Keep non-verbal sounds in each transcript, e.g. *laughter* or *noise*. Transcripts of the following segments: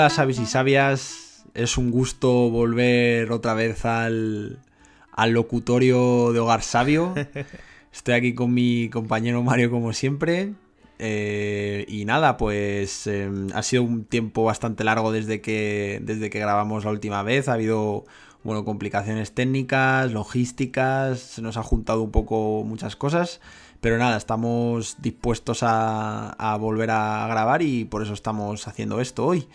Hola, sabios y sabias. Es un gusto volver otra vez al, al locutorio de Hogar Sabio. *laughs* Estoy aquí con mi compañero Mario como siempre. Eh, y nada, pues em, ha sido un tiempo bastante largo desde que, desde que grabamos la última vez. Ha habido bueno, complicaciones técnicas, logísticas, se nos ha juntado un poco muchas cosas. Pero nada, estamos dispuestos a, volver a grabar y por eso estamos haciendo esto hoy.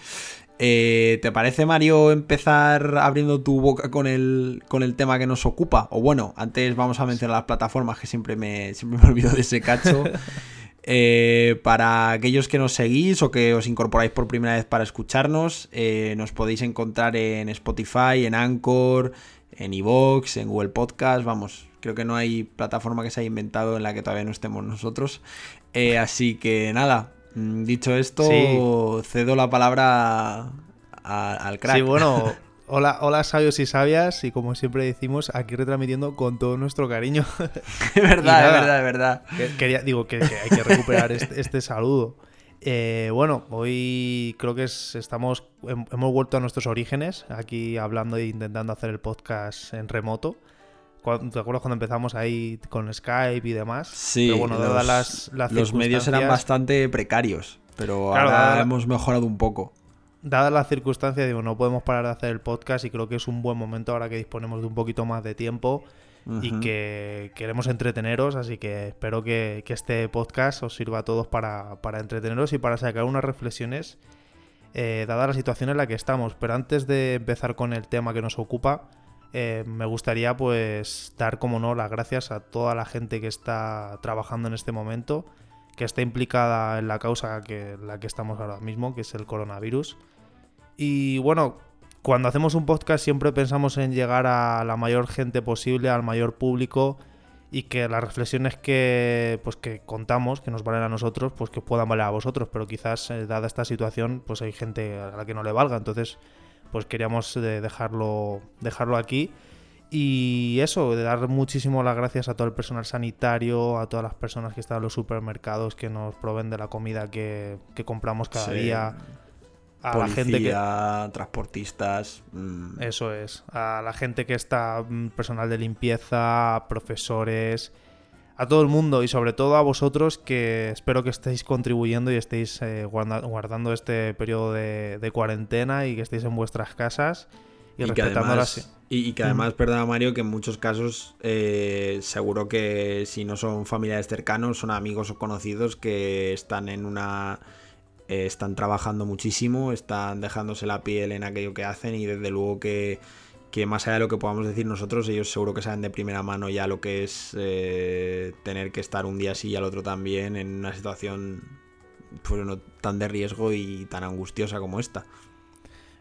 Eh, ¿Te parece, Mario, empezar abriendo tu boca con el, con el tema que nos ocupa? O bueno, antes vamos a mencionar las plataformas que siempre me, siempre me *laughs* olvido de ese cacho. Eh, para aquellos que nos seguís o que os incorporáis por primera vez para escucharnos, eh, nos podéis encontrar en Spotify, en Anchor, en Evox, en Google Podcast, vamos, creo que no hay plataforma que se haya inventado en la que todavía no estemos nosotros. Eh, así que nada, mm, dicho esto, cedo la palabra al crack. Sí, bueno, *laughs* Hola, hola sabios y sabias, y como siempre decimos, aquí retransmitiendo con todo nuestro cariño. *laughs* Es verdad, es verdad, es verdad. quería, digo que, hay que recuperar este, este, saludo. Eh, bueno, hoy creo que estamos, hemos vuelto a nuestros orígenes, aquí hablando e intentando hacer el podcast en remoto. ¿Te acuerdas cuando empezamos ahí con Skype y demás? Sí, pero bueno, los, las, las los medios eran bastante precarios, pero ahora hemos mejorado un poco dadas las circunstancias, digo, no podemos parar de hacer el podcast y creo que es un buen momento ahora que disponemos de un poquito más de tiempo y que queremos entreteneros, así que espero que, este podcast os sirva a todos para, entreteneros y para sacar unas reflexiones eh, dada la situación en la que estamos. Pero antes de empezar con el tema que nos ocupa, eh, me gustaría pues dar, como no, las gracias a toda la gente que está trabajando en este momento, que está implicada en la causa que la que estamos ahora mismo, que es el coronavirus. Y bueno, cuando hacemos un podcast siempre pensamos en llegar a la mayor gente posible, al mayor público y que las reflexiones que pues que contamos, que nos valen a nosotros, pues que puedan valer a vosotros, pero quizás eh, dada esta situación, pues hay gente a la que no le valga, entonces pues queríamos eh, dejarlo dejarlo aquí. Y eso, de dar muchísimo las gracias a todo el personal sanitario, a todas las personas que están en los supermercados que nos proveen de la comida que, compramos cada día. A la gente que transportistas mm. eso es. A la gente que está mm, personal de limpieza profesores a todo el mundo y sobre todo a vosotros que espero que estéis contribuyendo y estéis eh, guardando este periodo de, cuarentena y que estéis en vuestras casas y, respetando las... y, que además, perdona Mario, que en muchos casos eh, seguro que si no son familiares cercanos, son amigos o conocidos que están en una eh, están trabajando muchísimo, están dejándose la piel en aquello que hacen y desde luego que, más allá de lo que podamos decir nosotros, ellos seguro que saben de primera mano ya lo que es eh, tener que estar un día así y al otro también en una situación pues, no tan de riesgo y tan angustiosa como esta.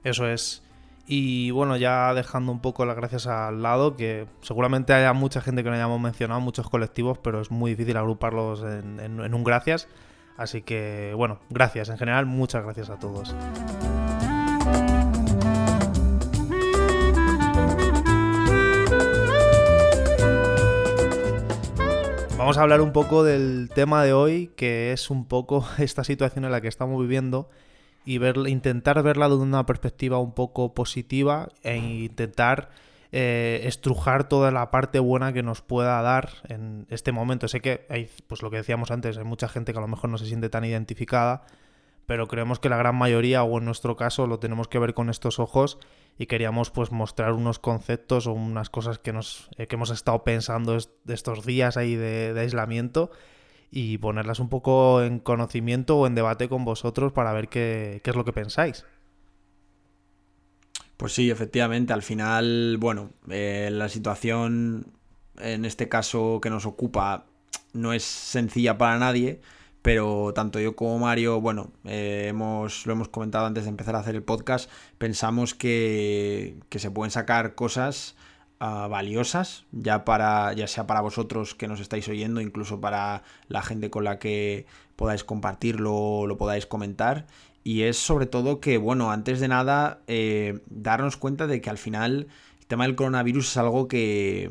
Eso es. Y bueno, ya dejando un poco las gracias al lado, que seguramente haya mucha gente que no hayamos mencionado, muchos colectivos, pero es muy difícil agruparlos en un gracias. Así que, bueno, gracias en general, muchas gracias a todos. Vamos a hablar un poco del tema de hoy, que es un poco *laughs* esta situación en la que estamos viviendo y intentar verla de una perspectiva un poco positiva e intentar eh, estrujar toda la parte buena que nos pueda dar en este momento. Sé que hay, pues lo que decíamos antes, hay mucha gente que a lo mejor no se siente tan identificada, pero creemos que la gran mayoría, o en nuestro caso, lo tenemos que ver con estos ojos y queríamos pues mostrar unos conceptos o unas cosas que, nos, eh, que hemos estado pensando de estos días ahí de, aislamiento y ponerlas un poco en conocimiento o en debate con vosotros para ver qué, qué es lo que pensáis. Pues sí, efectivamente, al final, bueno, eh, la situación en este caso que nos ocupa no es sencilla para nadie, pero tanto yo como Mario, bueno, eh, hemos, lo hemos comentado antes de empezar a hacer el podcast, pensamos que, que se pueden sacar cosas ah, valiosas, ya, para, ya sea para vosotros que nos estáis oyendo, incluso para la gente con la que podáis compartirlo, lo podáis comentar, y es sobre todo que, bueno, antes de nada, eh, darnos cuenta de que al final el tema del coronavirus es algo que,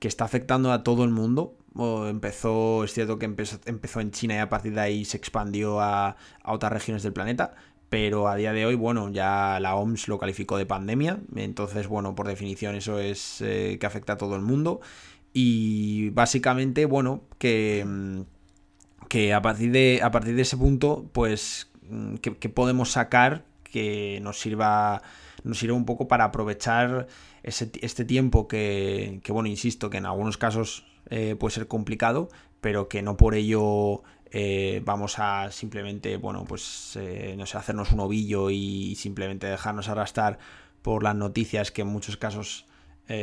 que está afectando a todo el mundo. Empezó, es cierto que empezó, empezó, en China y a partir de ahí se expandió a, a otras regiones del planeta. pero a día de hoy, bueno, ya la OMS lo calificó de pandemia, entonces, bueno, por definición eso es eh, que afecta a todo el mundo y básicamente, bueno, que, mm, que a, partir de, a partir de ese punto, pues, mm, que, podemos sacar que nos sirva, nos sirva un poco para aprovechar este tiempo que, que, bueno, insisto, que en algunos casos eh, puede ser complicado, pero que no por ello eh, vamos a simplemente, bueno, pues, eh, no sé, hacernos un ovillo y simplemente dejarnos arrastrar por las noticias que en muchos casos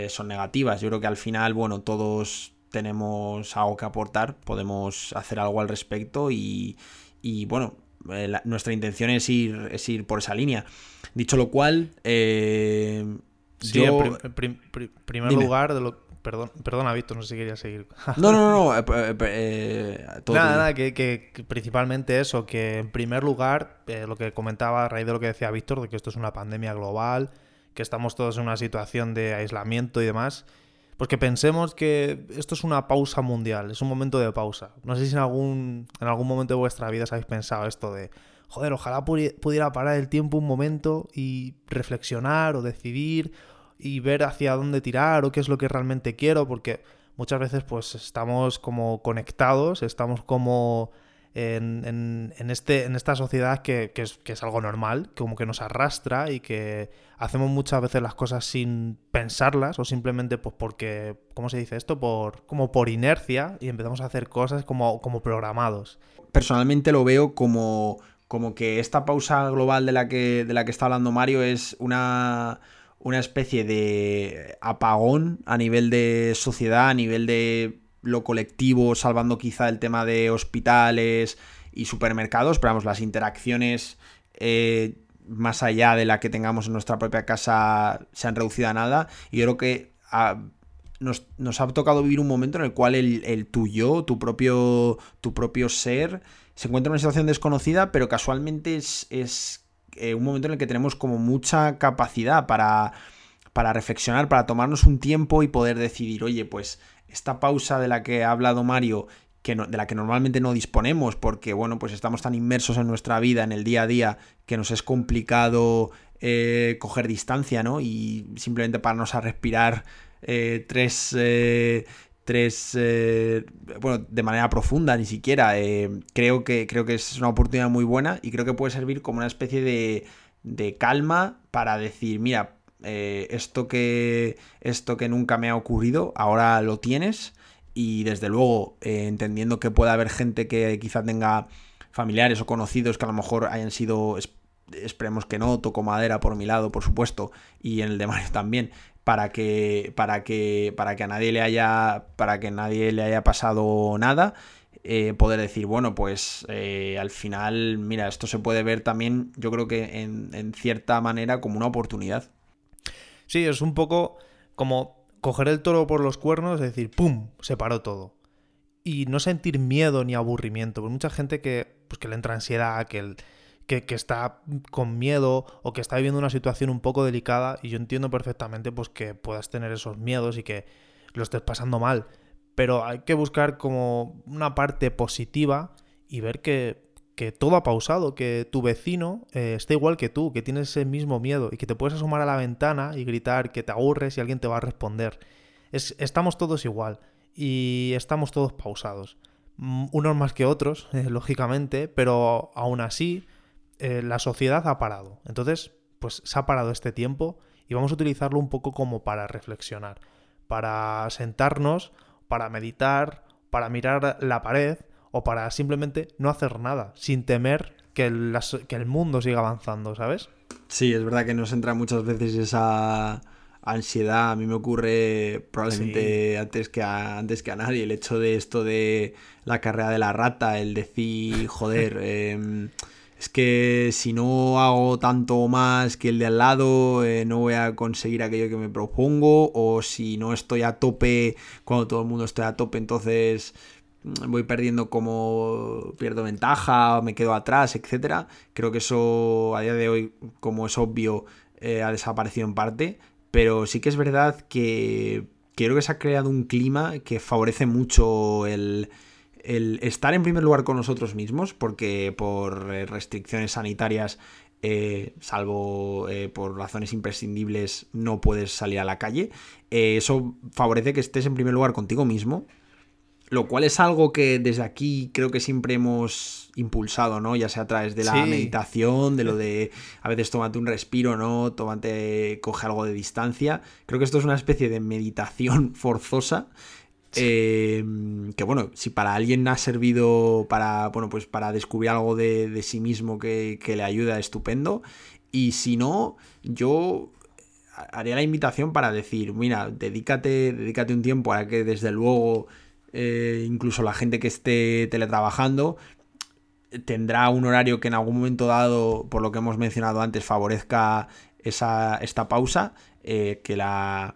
son negativas. Yo creo que al final, bueno, todos tenemos algo que aportar, podemos hacer algo al respecto y, y bueno, nuestra intención es ir, es ir por esa línea. Dicho lo cual, Sí, en primer lugar, de lo, perdón, perdona, Víctor, no sé si quería seguir. *laughs* no, no, no, eh, eh, eh, nada, nada, que, principalmente eso, que en primer lugar, lo que comentaba a raíz de lo que decía Víctor, de que esto es una pandemia global, que estamos todos en una situación de aislamiento y demás, pues que pensemos que esto es una pausa mundial, es un momento de pausa. No sé si en algún, en algún momento de vuestra vida os habéis pensado esto de joder, ojalá pudiera parar el tiempo un momento y reflexionar o decidir y ver hacia dónde tirar o qué es lo que realmente quiero, porque muchas veces pues estamos como conectados, estamos como en, este, en esta sociedad que, es, que, es, algo normal, como que nos arrastra y que hacemos muchas veces las cosas sin pensarlas o simplemente pues porque, ¿cómo se dice esto? Por, como por inercia y empezamos a hacer cosas como, como programados. Personalmente lo veo como como que esta pausa global de la que, de la que está hablando Mario es una, una especie de apagón a nivel de sociedad, a nivel de lo colectivo, salvando quizá el tema de hospitales y supermercados, pero vamos, las interacciones eh, más allá de la que tengamos en nuestra propia casa se han reducido a nada. Y yo creo que ah, nos, ha tocado vivir un momento en el cual el, el tuyo, tu propio, tu propio ser, se encuentra en una situación desconocida, pero casualmente es, eh, un momento en el que tenemos como mucha capacidad para, para reflexionar, para tomarnos un tiempo y poder decidir, oye, pues esta pausa de la que ha hablado Mario, que de la que normalmente no disponemos, porque bueno, pues estamos tan inmersos en nuestra vida, en el día a día, que nos es complicado eh, coger distancia, ¿no? Y simplemente pararnos a respirar eh, tres, tres, eh, bueno, de manera profunda ni siquiera. Eh, creo, que, creo que es una oportunidad muy buena y creo que puede servir como una especie de, de calma para decir, mira, eh, esto, que, esto que nunca me ha ocurrido, ahora lo tienes y desde luego entendiendo que puede haber gente que quizá tenga familiares o conocidos que a lo mejor hayan sido esperemos que no, toco madera por mi lado, por supuesto, y en el de Mario también, para que, para que, para que a nadie le haya, para que nadie le haya pasado nada. Eh, poder decir, bueno, pues eh, al final, mira, esto se puede ver también, yo creo que en, cierta manera como una oportunidad. Sí, es un poco como coger el toro por los cuernos, es decir, ¡pum! Se paró todo. Y no sentir miedo ni aburrimiento. Porque mucha gente que, pues, que le entra ansiedad, que el, que, está con miedo o que está viviendo una situación un poco delicada y yo entiendo perfectamente pues que puedas tener esos miedos y que lo estés pasando mal, pero hay que buscar como una parte positiva y ver que, todo ha pausado, que tu vecino eh, está igual que tú, que tienes ese mismo miedo y que te puedes asomar a la ventana y gritar que te aburres y alguien te va a responder. Es, estamos todos igual y estamos todos pausados. Mm, unos más que otros, *laughs* eh, lógicamente, pero aún así eh, la sociedad ha parado. Entonces, pues se ha parado este tiempo y vamos a utilizarlo un poco como para reflexionar, para sentarnos, para meditar, para mirar la pared o para simplemente no hacer nada, sin temer que el, que el mundo siga avanzando, ¿sabes? Sí, es verdad que nos entra muchas veces esa ansiedad. A mí me ocurre probablemente antes, que a, antes que a nadie el hecho de esto de la carrera de la rata, el decir, joder, *laughs* eh, es que si no hago tanto más que el de al lado, eh, no voy a conseguir aquello que me propongo, o si no estoy a tope cuando todo el mundo esté a tope, entonces mm, voy perdiendo como pierdo ventaja, o me quedo atrás, etcétera. Creo que eso a día de hoy, como es obvio, eh, ha desaparecido en parte, pero sí que es verdad que creo que se ha creado un clima que favorece mucho el el estar en primer lugar con nosotros mismos, porque por eh, restricciones sanitarias eh, salvo eh, por razones imprescindibles no puedes salir a la calle. Eh, eso favorece que estés en primer lugar contigo mismo, lo cual es algo que desde aquí creo que siempre hemos impulsado, ¿no? Ya sea a través de la meditación, de lo de a veces tómate un respiro, ¿no? Tómate, coge algo de distancia. Creo que esto es una especie de meditación *laughs* forzosa Em, que bueno, si para alguien ha servido para, bueno, pues para descubrir algo de, sí mismo que, le ayuda, estupendo. Y si no, yo haría la invitación para decir, mira, dedícate, dedícate un tiempo a que desde luego eh, incluso la gente que esté teletrabajando tendrá un horario que en algún momento dado, por lo que hemos mencionado antes, favorezca esa, esta pausa, eh, que la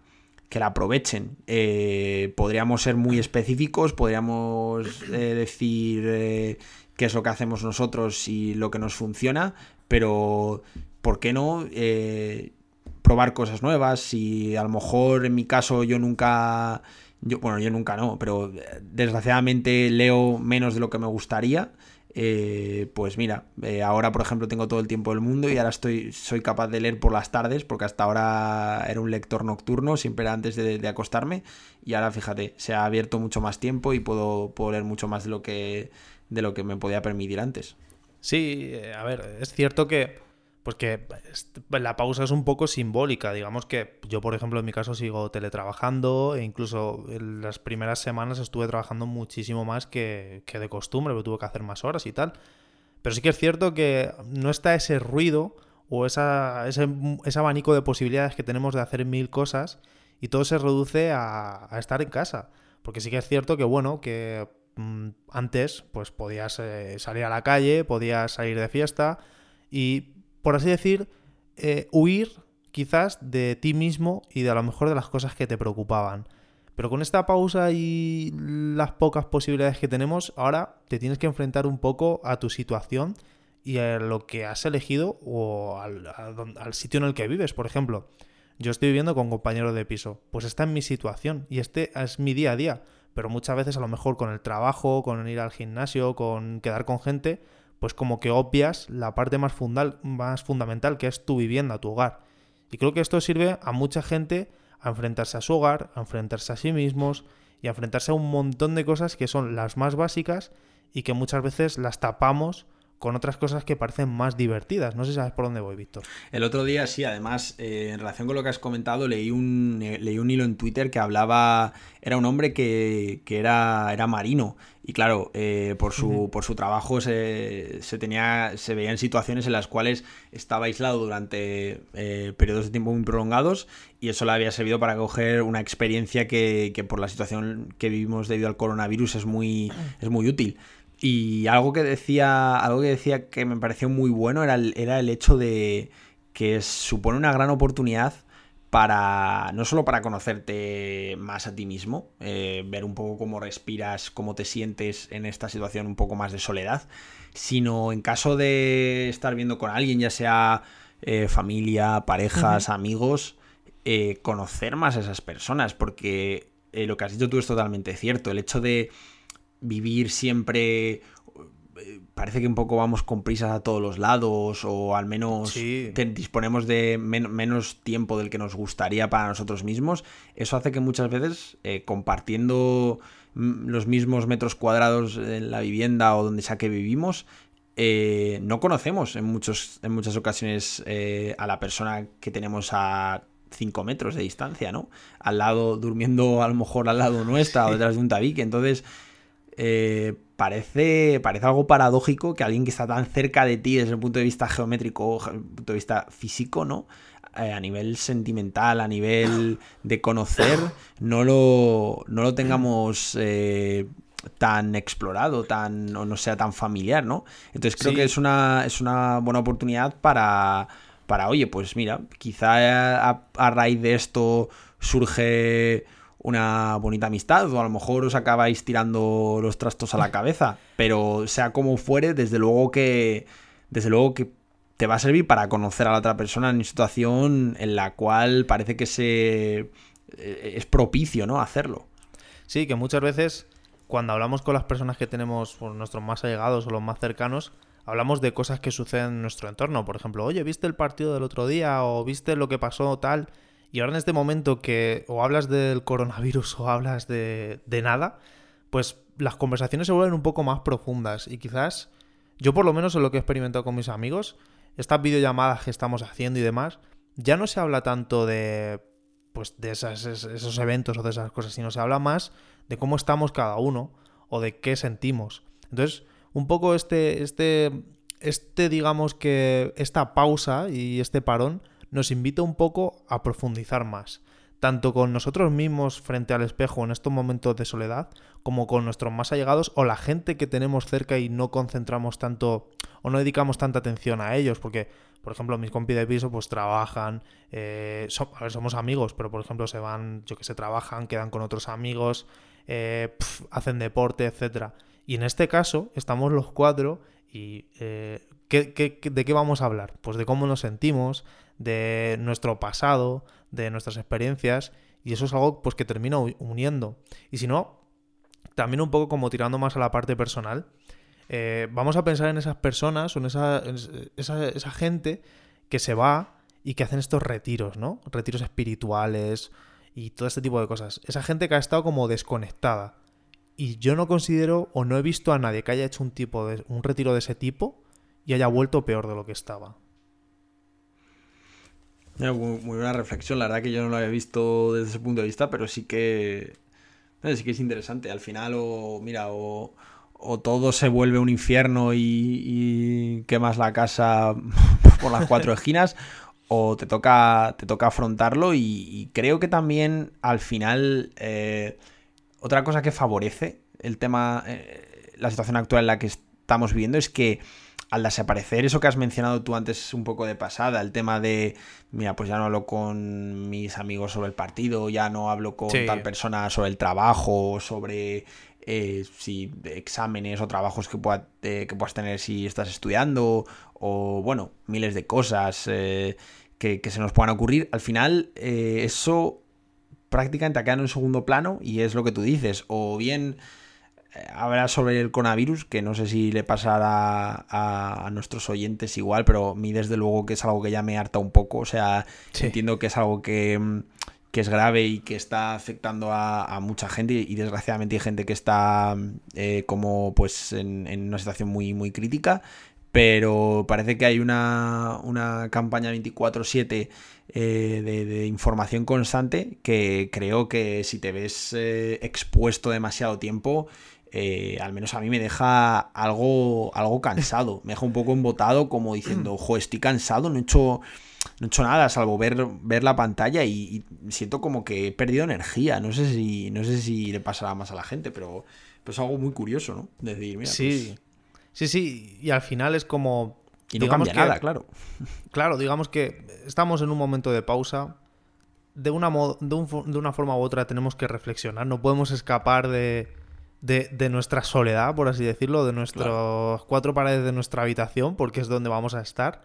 que la aprovechen. Eh, podríamos ser muy específicos, podríamos eh, decir eh, qué es lo que hacemos nosotros y lo que nos funciona, pero ¿por qué no probar cosas nuevas? Si a lo mejor en mi caso yo nunca, yo, bueno, yo nunca no, pero desgraciadamente leo menos de lo que me gustaría. Eh, pues mira, eh, ahora por ejemplo tengo todo el tiempo del mundo y ahora estoy, soy capaz de leer por las tardes, porque hasta ahora era un lector nocturno, siempre era antes de, acostarme, y ahora fíjate, se ha abierto mucho más tiempo y puedo, puedo leer mucho más de lo que, de lo que me podía permitir antes. Sí, eh, a ver, es cierto que pues que la pausa es un poco simbólica. Digamos que yo, por ejemplo, en mi caso sigo teletrabajando e incluso en las primeras semanas estuve trabajando muchísimo más que, de costumbre, porque tuve que hacer más horas y tal. Pero sí que es cierto que no está ese ruido o esa, ese, abanico de posibilidades que tenemos de hacer mil cosas y todo se reduce a, estar en casa. Porque sí que es cierto que, bueno, que mm, antes pues podías eh, salir a la calle, podías salir de fiesta y por así decir, eh, huir quizás de ti mismo y de a lo mejor de las cosas que te preocupaban. Pero con esta pausa y las pocas posibilidades que tenemos, ahora te tienes que enfrentar un poco a tu situación y a lo que has elegido o al, sitio en el que vives. Por ejemplo, yo estoy viviendo con compañeros de piso, pues está en mi situación y este es mi día a día. Pero muchas veces a lo mejor con el trabajo, con ir al gimnasio, con quedar con gente, pues como que obvias la parte más, más fundamental, que es tu vivienda, tu hogar. Y creo que esto sirve a mucha gente a enfrentarse a su hogar, a enfrentarse a sí mismos y a enfrentarse a un montón de cosas que son las más básicas y que muchas veces las tapamos con otras cosas que parecen más divertidas. No sé si sabes por dónde voy, Víctor. El otro día, sí, además, eh, en relación con lo que has comentado, leí un, eh, leí un hilo en Twitter que hablaba, era un hombre que, era, era marino. Y claro, eh, por, su, por su trabajo se, tenía, se veía en situaciones en las cuales estaba aislado durante periodos de tiempo muy prolongados y eso le había servido para coger una experiencia que, que por la situación que vivimos debido al coronavirus es muy, es muy útil. Y algo que decía, algo que decía que me pareció muy bueno era el, era el hecho de que supone una gran oportunidad para no solo para conocerte más a ti mismo, eh, ver un poco cómo respiras, cómo te sientes en esta situación un poco más de soledad, sino en caso de estar viendo con alguien, ya sea eh, familia, parejas, amigos, eh, conocer más a esas personas, porque lo que has dicho tú es totalmente cierto, el hecho de vivir siempre eh, parece que un poco vamos con prisas a todos los lados o al menos disponemos de menos tiempo del que nos gustaría para nosotros mismos. Eso hace que muchas veces eh, compartiendo mm, los mismos metros cuadrados en la vivienda o donde sea que vivimos, eh, no conocemos en, muchos, en muchas ocasiones a la persona que tenemos a 5 metros de distancia, ¿no? Al lado, durmiendo a lo mejor al lado nuestra o detrás de un tabique. Entonces eh, parece, parece algo paradójico que alguien que está tan cerca de ti desde el punto de vista geométrico, desde el punto de vista físico, ¿no? Eh, a nivel sentimental, a nivel de conocer, no lo, no lo tengamos eh, tan explorado, tan, o no sea tan familiar, ¿no? Entonces creo que es una, es una buena oportunidad para, para, oye, pues mira, quizá a raíz de esto surge una bonita amistad o a lo mejor os acabáis tirando los trastos a la cabeza, pero sea como fuere, desde luego que desde luego que te va a servir para conocer a la otra persona en una situación en la cual parece que se eh, es propicio, ¿no? hacerlo. Sí, que muchas veces cuando hablamos con las personas que tenemos, nuestros más allegados o los más cercanos, hablamos de cosas que suceden en nuestro entorno. Por ejemplo, oye, ¿viste el partido del otro día? ¿O viste lo que pasó tal? Y ahora en este momento que o hablas del coronavirus o hablas de, de nada, pues las conversaciones se vuelven un poco más profundas. Y quizás, yo por lo menos en lo que he experimentado con mis amigos, estas videollamadas que estamos haciendo y demás, ya no se habla tanto de pues de esos eventos o de esas cosas, sino se habla más de cómo estamos cada uno o de qué sentimos. Entonces, un poco este, este, este, digamos que esta pausa y este parón nos invita un poco a profundizar más, tanto con nosotros mismos frente al espejo en estos momentos de soledad, como con nuestros más allegados o la gente que tenemos cerca y no concentramos tanto o no dedicamos tanta atención a ellos, porque, por ejemplo, mis compis de piso pues trabajan, eh, a ver, somos amigos, pero por ejemplo se van, yo que sé, trabajan, quedan con otros amigos, eh, hacen deporte, etcétera. Y en este caso estamos los cuatro y eh, de qué vamos a hablar? Pues de cómo nos sentimos, de nuestro pasado, de nuestras experiencias y eso es algo pues que termina uniendo. Y si no, también un poco como tirando más a la parte personal, eh, vamos a pensar en esas personas o en esa, esa, gente que se va y que hacen estos retiros, ¿no? Retiros espirituales y todo este tipo de cosas. Esa gente que ha estado como desconectada. Y yo no considero o no he visto a nadie que haya hecho un tipo de un retiro de ese tipo y haya vuelto peor de lo que estaba. Muy, buena reflexión, la verdad que yo no lo había visto desde ese punto de vista, pero sí que sí que es interesante. Al final, o mira, o, todo se vuelve un infierno y, quemas la casa *laughs* por las cuatro esquinas, o te toca, te toca afrontarlo. Y, creo que también al final, eh, otra cosa que favorece el tema, eh, la situación actual en la que estamos viviendo es que al desaparecer eso que has mencionado tú antes un poco de pasada, el tema de, mira, pues ya no hablo con mis amigos sobre el partido, ya no hablo con tal persona sobre el trabajo, sobre eh, si exámenes o trabajos que, pueda, eh, que puedas tener si estás estudiando, o bueno, miles de cosas eh, que, que, se nos puedan ocurrir. Al final, eso prácticamente ha quedado en segundo plano y es lo que tú dices, o bien habla sobre el coronavirus, que no sé si le pasará a, nuestros oyentes igual, pero a mí desde luego que es algo que ya me harta un poco. O sea, entiendo que es algo que, es grave y que está afectando a, mucha gente y desgraciadamente hay gente que está eh, como pues en, una situación muy, muy crítica. Pero parece que hay una, una campaña 24-7 eh, de, información constante que creo que si te ves eh, expuesto demasiado tiempo eh, al menos a mí me deja algo, algo cansado. Me deja un poco embotado, como diciendo, jo, estoy cansado, no he hecho, no he hecho nada, salvo ver, ver la pantalla y, siento como que he perdido energía. No sé si, no sé si le pasará más a la gente, pero, es algo muy curioso, ¿no? decir, mira, sí. Pues sí, sí, y al final es como. Y no cambia nada, claro. *laughs* Claro, digamos que estamos en un momento de pausa. De una, de una forma u otra tenemos que reflexionar. No podemos escapar de, de, nuestra soledad, por así decirlo, de nuestras cuatro paredes de nuestra habitación, porque es donde vamos a estar.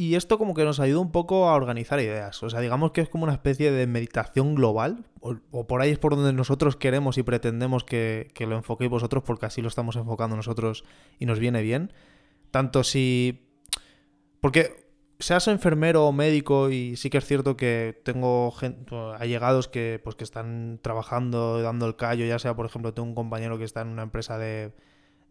Y esto como que nos ayuda un poco a organizar ideas. O sea, digamos que es como una especie de meditación global, o, por ahí es por donde nosotros queremos y pretendemos que, que, lo enfoquéis vosotros, porque así lo estamos enfocando nosotros y nos viene bien. Tanto si... Porque seas enfermero o médico y sí que es cierto que tengo allegados que pues que están trabajando dando el callo ya sea por ejemplo tengo un compañero que está en una empresa de,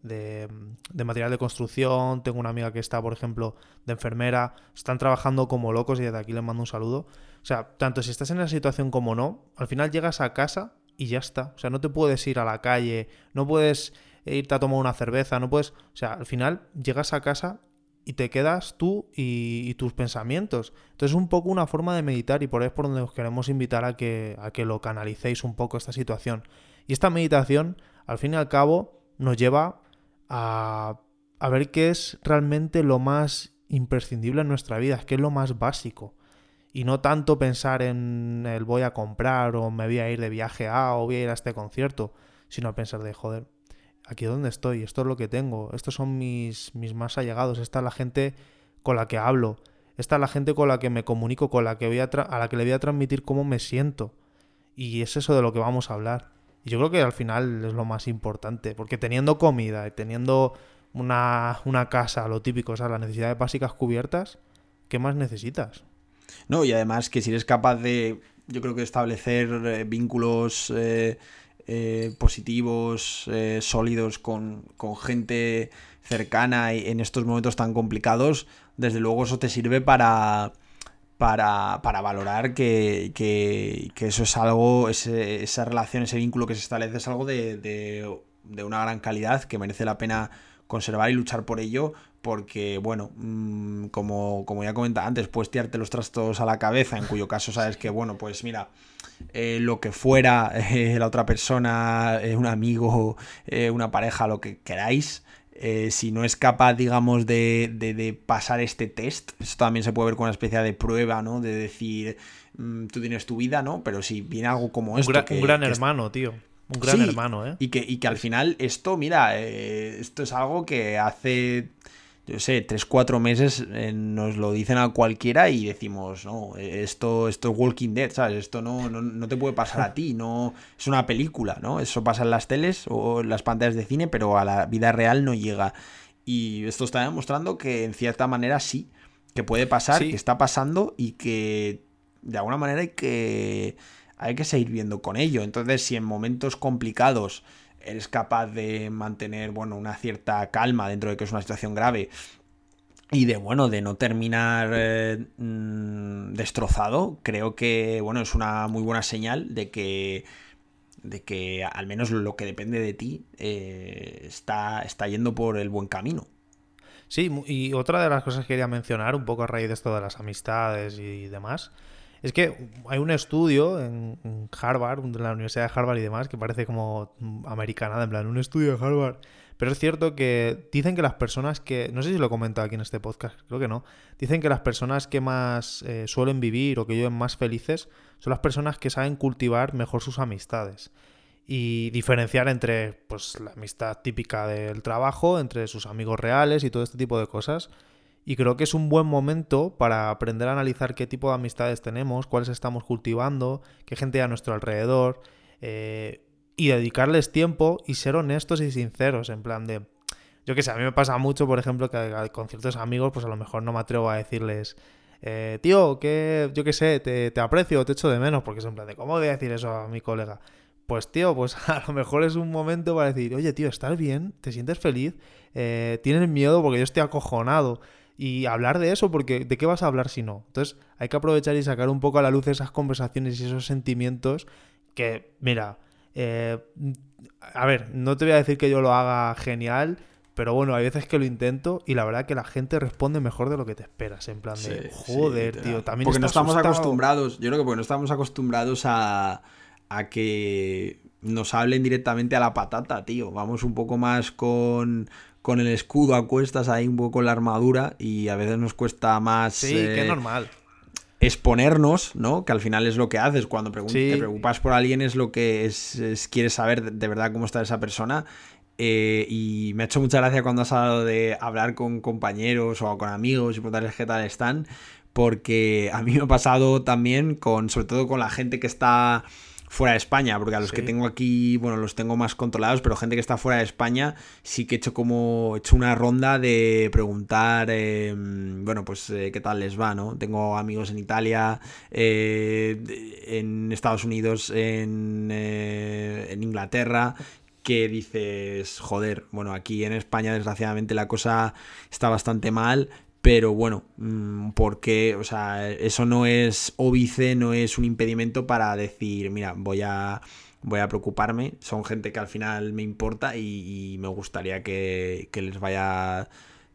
de, material de construcción tengo una amiga que está por ejemplo de enfermera están trabajando como locos y desde aquí les mando un saludo o sea tanto si estás en esa situación como no al final llegas a casa y ya está o sea no te puedes ir a la calle no puedes irte a tomar una cerveza no puedes o sea al final llegas a casa y te quedas tú y, tus pensamientos. Entonces es un poco una forma de meditar y por ahí es por donde os queremos invitar a que, a que lo canalicéis un poco esta situación. Y esta meditación, al fin y al cabo, nos lleva a, ver qué es realmente lo más imprescindible en nuestra vida, qué es lo más básico. Y no tanto pensar en el voy a comprar o me voy a ir de viaje a o voy a ir a este concierto, sino pensar de joder, aquí donde estoy, esto es lo que tengo, estos son mis, mis más allegados, esta es la gente con la que hablo, esta es la gente con la que me comunico, con la que voy a, a la que le voy a transmitir cómo me siento. Y es eso de lo que vamos a hablar. Y yo creo que al final es lo más importante, porque teniendo comida y teniendo una, una casa, lo típico, o sea, las necesidades básicas cubiertas, ¿qué más necesitas? No, y además que si eres capaz de, yo creo que establecer eh, vínculos eh, eh, positivos, sólidos con, con, gente cercana en estos momentos tan complicados, desde luego eso te sirve para, para, para valorar que, que, que, eso es algo, ese, esa relación, ese vínculo que se establece es algo de, de, una gran calidad que merece la pena conservar y luchar por ello, porque, bueno, mm, como, como ya comentaba antes, puedes tirarte los trastos a la cabeza, en cuyo caso sabes que, bueno, pues mira, eh, lo que fuera *laughs* eh, la otra persona, eh, un amigo, una pareja, lo que queráis, si no es capaz, digamos, de, de, pasar este test, esto también se puede ver como una especie de prueba, ¿no? De decir, mm, tú tienes tu vida, ¿no? Pero si viene algo como esto... un gran hermano, tío. Un gran hermano, ¿eh? Y que, y que al final esto, mira, esto es algo que hace yo sé, tres, cuatro meses eh, nos lo dicen a cualquiera y decimos, no, esto, esto es Walking Dead, ¿sabes? Esto no, no, te puede pasar a ti, no es una película, ¿no? Eso pasa en las teles o en las pantallas de cine, pero a la vida real no llega. Y esto está demostrando que en cierta manera sí, que puede pasar, que está pasando y que de alguna manera hay que, hay que seguir viendo con ello. Entonces, si en momentos complicados eres capaz de mantener, bueno, una cierta calma dentro de que es una situación grave y de, bueno, de no terminar eh, mm, destrozado, creo que, bueno, es una muy buena señal de que de que al menos lo que depende de ti eh, está, está yendo por el buen camino. Sí, y otra de las cosas que quería mencionar, un poco a raíz de esto de las amistades y demás, es que hay un estudio en Harvard, de la Universidad de Harvard y demás, que parece como americana, en plan, un estudio de Harvard. Pero es cierto que dicen que las personas que. No sé si lo he comentado aquí en este podcast, creo que no. Dicen que las personas que más eh, suelen vivir o que viven más felices son las personas que saben cultivar mejor sus amistades. Y diferenciar entre pues, la amistad típica del trabajo, entre sus amigos reales y todo este tipo de cosas y creo que es un buen momento para aprender a analizar qué tipo de amistades tenemos, cuáles estamos cultivando, qué gente hay a nuestro alrededor, eh, y dedicarles tiempo y ser honestos y sinceros, en plan de... Yo qué sé, a mí me pasa mucho, por ejemplo, que con ciertos amigos, pues a lo mejor no me atrevo a decirles, eh, tío, que yo qué sé, te, te, aprecio, te echo de menos, porque es en plan de, ¿cómo voy a decir eso a mi colega? Pues tío, pues *laughs* a lo mejor es un momento para decir, oye tío, ¿estás bien? ¿Te sientes feliz? Eh, ¿Tienes miedo? Porque yo estoy acojonado y hablar de eso, porque ¿de qué vas a hablar si no? Entonces hay que aprovechar y sacar un poco a la luz esas conversaciones y esos sentimientos que, mira, eh, a ver, no te voy a decir que yo lo haga genial, pero bueno, hay veces que lo intento y la verdad que la gente responde mejor de lo que te esperas, en plan de, joder, tío, también... Porque no estamos acostumbrados, yo creo que porque no estamos acostumbrados a, a que nos hablen directamente a la patata, tío. Vamos un poco más con con el escudo a cuestas ahí un poco con la armadura y a veces nos cuesta más... Sí, que eh, normal. Exponernos, ¿no? Que al final es lo que haces cuando te preocupas por alguien, es lo que es, quieres saber de verdad cómo está esa persona. Eh, y me ha hecho mucha gracia cuando has hablado de hablar con compañeros o con amigos y preguntarles qué tal están, porque a mí me ha pasado también con, sobre todo con la gente que está fuera de España, porque a los que tengo aquí, bueno, los tengo más controlados, pero gente que está fuera de España sí que he hecho como, he hecho una ronda de preguntar, em, bueno, pues eh, qué tal les va, ¿no? Tengo amigos en Italia, eh, en Estados Unidos, en, eh, en Inglaterra, que dices, joder, bueno, aquí en España desgraciadamente la cosa está bastante mal, pero bueno, mm, porque, o sea, eso no es óbice, no es un impedimento para decir, mira, voy a, voy a preocuparme. Son gente que al final me importa y, me gustaría que, que, les vaya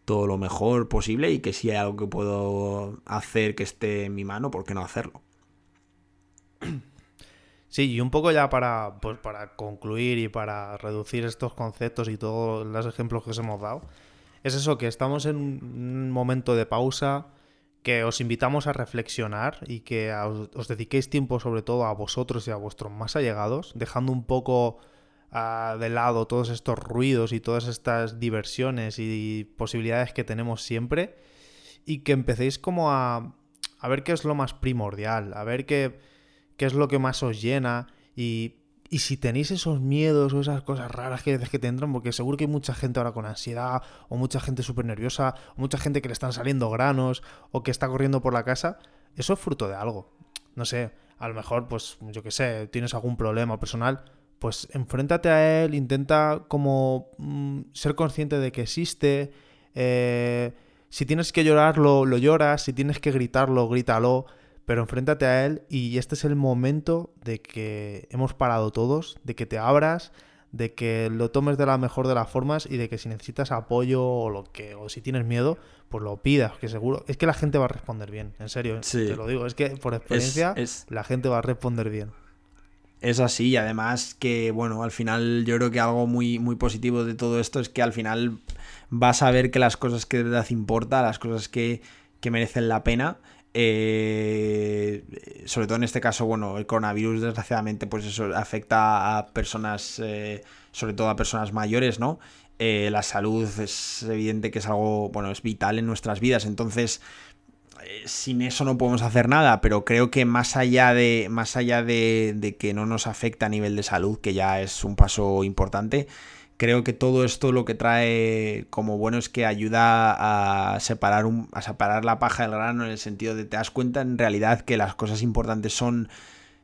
todo lo mejor posible y que si hay algo que puedo hacer que esté en mi mano, ¿por qué no hacerlo? Sí, y un poco ya para, pues para concluir y para reducir estos conceptos y todos los ejemplos que os hemos dado es eso, que estamos en un momento de pausa, que os invitamos a reflexionar y que os, dediquéis tiempo sobre todo a vosotros y a vuestros más allegados, dejando un poco ah, de lado todos estos ruidos y todas estas diversiones y posibilidades que tenemos siempre y que empecéis como a, a ver qué es lo más primordial, a ver qué, qué es lo que más os llena y Y si tenéis esos miedos o esas cosas raras que que te entran, porque seguro que hay mucha gente ahora con ansiedad, o mucha gente súper nerviosa, o mucha gente que le están saliendo granos, o que está corriendo por la casa, eso es fruto de algo. No sé, a lo mejor, pues, yo qué sé, tienes algún problema personal, pues enfréntate a él, intenta como mm, ser consciente de que existe. Eh, si tienes que llorarlo, lo lloras, si tienes que gritarlo, grítalo pero enfréntate a él y este es el momento de que hemos parado todos, de que te abras, de que lo tomes de la mejor de las formas y de que si necesitas apoyo o lo que o si tienes miedo, pues lo pidas, que seguro es que la gente va a responder bien, en serio, te lo digo, es que por experiencia la gente va a responder bien. Es así, y además que, bueno, al final yo creo que algo muy, muy positivo de todo esto es que al final vas a ver que las cosas que de verdad importan, las cosas que, que merecen la pena, eh, sobre todo en este caso, bueno, el coronavirus desgraciadamente pues eso afecta a personas, eh, sobre todo a personas mayores, ¿no? Eh, la salud es evidente que es algo, bueno, es vital en nuestras vidas, entonces sin eso no podemos hacer nada, pero creo que más allá de, más allá de, de que no nos afecta a nivel de salud, que ya es un paso importante, creo que todo esto lo que trae como bueno es que ayuda a separar, un, a separar la paja del grano en el sentido de te das cuenta en realidad que las cosas importantes son,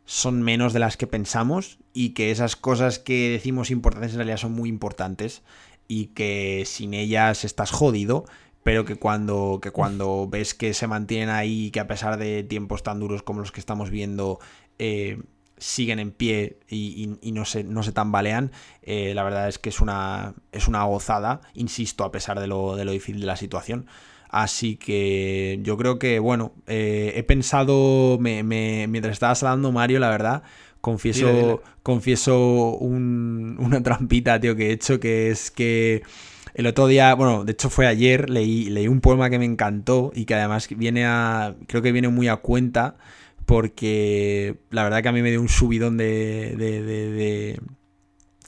son menos de las que pensamos y que esas cosas que decimos importantes en realidad son muy importantes y que sin ellas estás jodido pero que cuando, que cuando ves que se mantienen ahí, que a pesar de tiempos tan duros como los que estamos viendo, eh, siguen en pie y, no, se, no se tambalean, eh, la verdad es que es una, es una gozada, insisto, a pesar de lo, de lo difícil de la situación. Así que yo creo que, bueno, eh, he pensado, me, mientras estabas hablando, Mario, la verdad, confieso, confieso una trampita, tío, que he hecho, que es que el otro día, bueno, de hecho fue ayer, leí, leí un poema que me encantó y que además viene a, creo que viene muy a cuenta porque la verdad que a mí me dio un subidón de, de,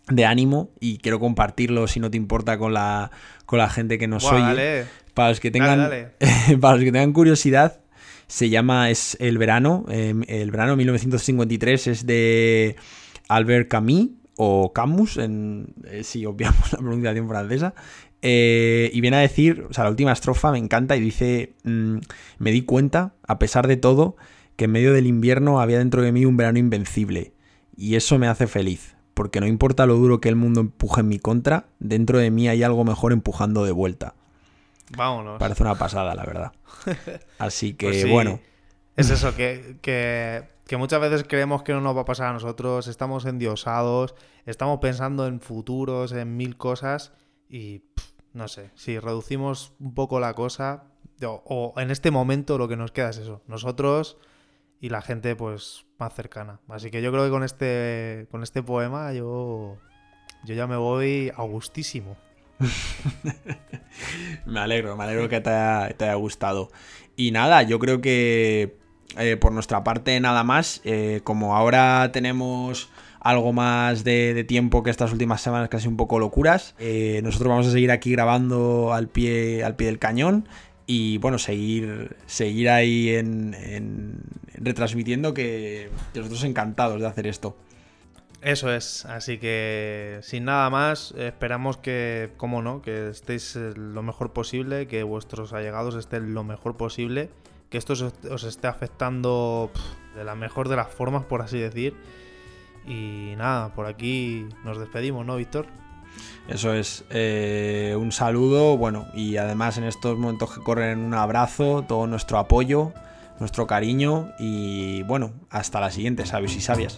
de, ánimo y quiero compartirlo si no te importa con la, con la gente que nos oye. Para los que tengan *laughs* para los que tengan curiosidad, se llama es El verano, em, el verano 1953 es de Albert Camus o Camus, en, eh, si obviamos la pronunciación francesa. Eh, y viene a decir, o sea, la última estrofa me encanta y dice, mm, me di cuenta, a pesar de todo, que en medio del invierno había dentro de mí un verano invencible. Y eso me hace feliz, porque no importa lo duro que el mundo empuje en mi contra, dentro de mí hay algo mejor empujando de vuelta. Vámonos. Parece una pasada, la verdad. *laughs* Así que, pues bueno. Es eso, que, que, que, muchas veces creemos que no nos va a pasar a nosotros, estamos endiosados, estamos pensando en futuros, en mil cosas y no sé, si reducimos un poco la cosa, o en este momento lo que nos queda es eso, nosotros y la gente pues más cercana. Así que yo creo que con este, con este poema yo, yo ya me voy a gustísimo. *laughs* me alegro, me alegro que te haya, gustado. Y nada, yo creo que eh, por nuestra parte nada más. Eh, como ahora tenemos algo más de, tiempo que estas últimas semanas, casi un poco locuras, eh, nosotros vamos a seguir aquí grabando al pie, al pie del cañón y bueno, seguir, seguir ahí en, retransmitiendo que, nosotros encantados de hacer esto. Eso es, así que sin nada más, esperamos que, como no, que estéis lo mejor posible, que vuestros allegados estén lo mejor posible, que esto os, esté afectando de la mejor de las formas, por así decir. Y nada, por aquí nos despedimos, ¿no, Víctor? Eso es eh, un saludo, bueno, y además en estos momentos que corren un abrazo, todo nuestro apoyo, nuestro cariño y bueno, hasta la siguiente, sabios y sabias.